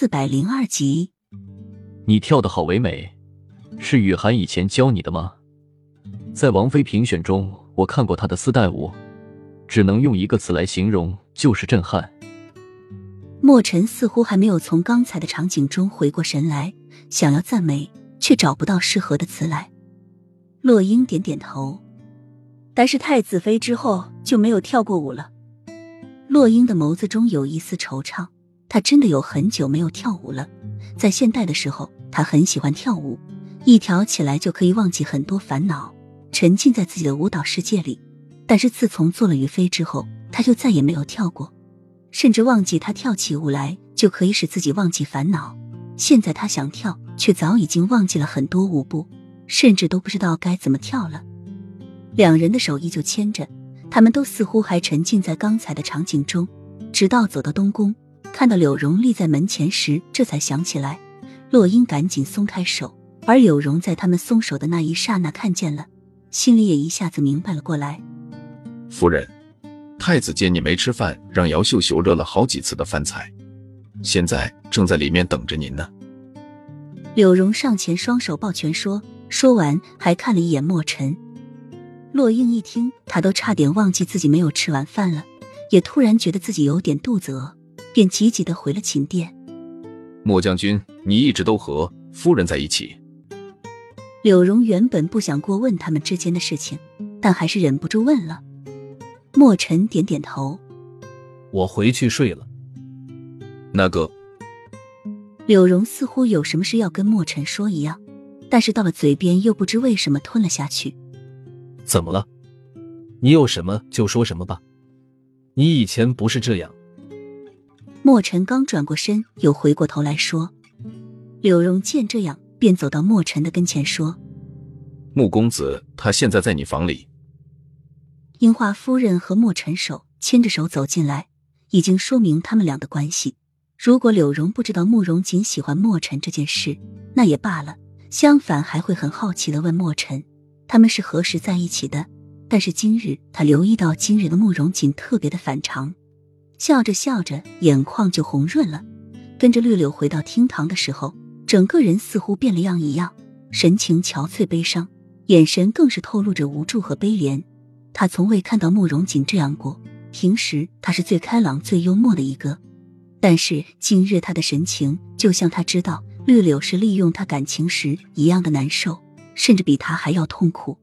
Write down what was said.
四百零二集，你跳的好唯美，是雨涵以前教你的吗？在王菲评选中，我看过她的丝带舞，只能用一个词来形容，就是震撼。莫尘似乎还没有从刚才的场景中回过神来，想要赞美，却找不到适合的词来。洛英点点头，但是太子妃之后就没有跳过舞了。洛英的眸子中有一丝惆怅，她真的有很久没有跳舞了。在现代的时候，她很喜欢跳舞，一跳起来就可以忘记很多烦恼，沉浸在自己的舞蹈世界里。但是自从做了于妃之后，她就再也没有跳过，甚至忘记她跳起舞来就可以使自己忘记烦恼。现在她想跳，却早已经忘记了很多舞步，甚至都不知道该怎么跳了。两人的手依旧牵着。他们都似乎还沉浸在刚才的场景中，直到走到东宫，看到柳荣立在门前时，这才想起来。洛英赶紧松开手，而柳荣在他们松手的那一刹那看见了，心里也一下子明白了过来。夫人，太子见你没吃饭，让姚秀秀热了好几次的饭菜，现在正在里面等着您呢。柳荣上前双手抱拳说，说完还看了一眼墨尘。洛英一听，他都差点忘记自己没有吃完饭了，也突然觉得自己有点肚子饿，便急急的回了寝殿。莫将军，你一直都和夫人在一起。柳荣原本不想过问他们之间的事情，但还是忍不住问了。莫尘点点头：“我回去睡了。”那个，柳荣似乎有什么事要跟莫尘说一样，但是到了嘴边又不知为什么吞了下去。怎么了？你有什么就说什么吧。你以前不是这样。莫尘刚转过身，又回过头来说：“柳荣见这样，便走到莫尘的跟前说：‘穆公子，他现在在你房里。’樱花夫人和莫尘手牵着手走进来，已经说明他们俩的关系。如果柳荣不知道慕容锦喜欢莫尘这件事，那也罢了。相反，还会很好奇的问莫尘。”他们是何时在一起的？但是今日他留意到今日的慕容锦特别的反常，笑着笑着眼眶就红润了。跟着绿柳回到厅堂的时候，整个人似乎变了样一样，神情憔悴悲伤，眼神更是透露着无助和悲怜。他从未看到慕容锦这样过，平时他是最开朗、最幽默的一个，但是今日他的神情就像他知道绿柳是利用他感情时一样的难受。甚至比他还要痛苦。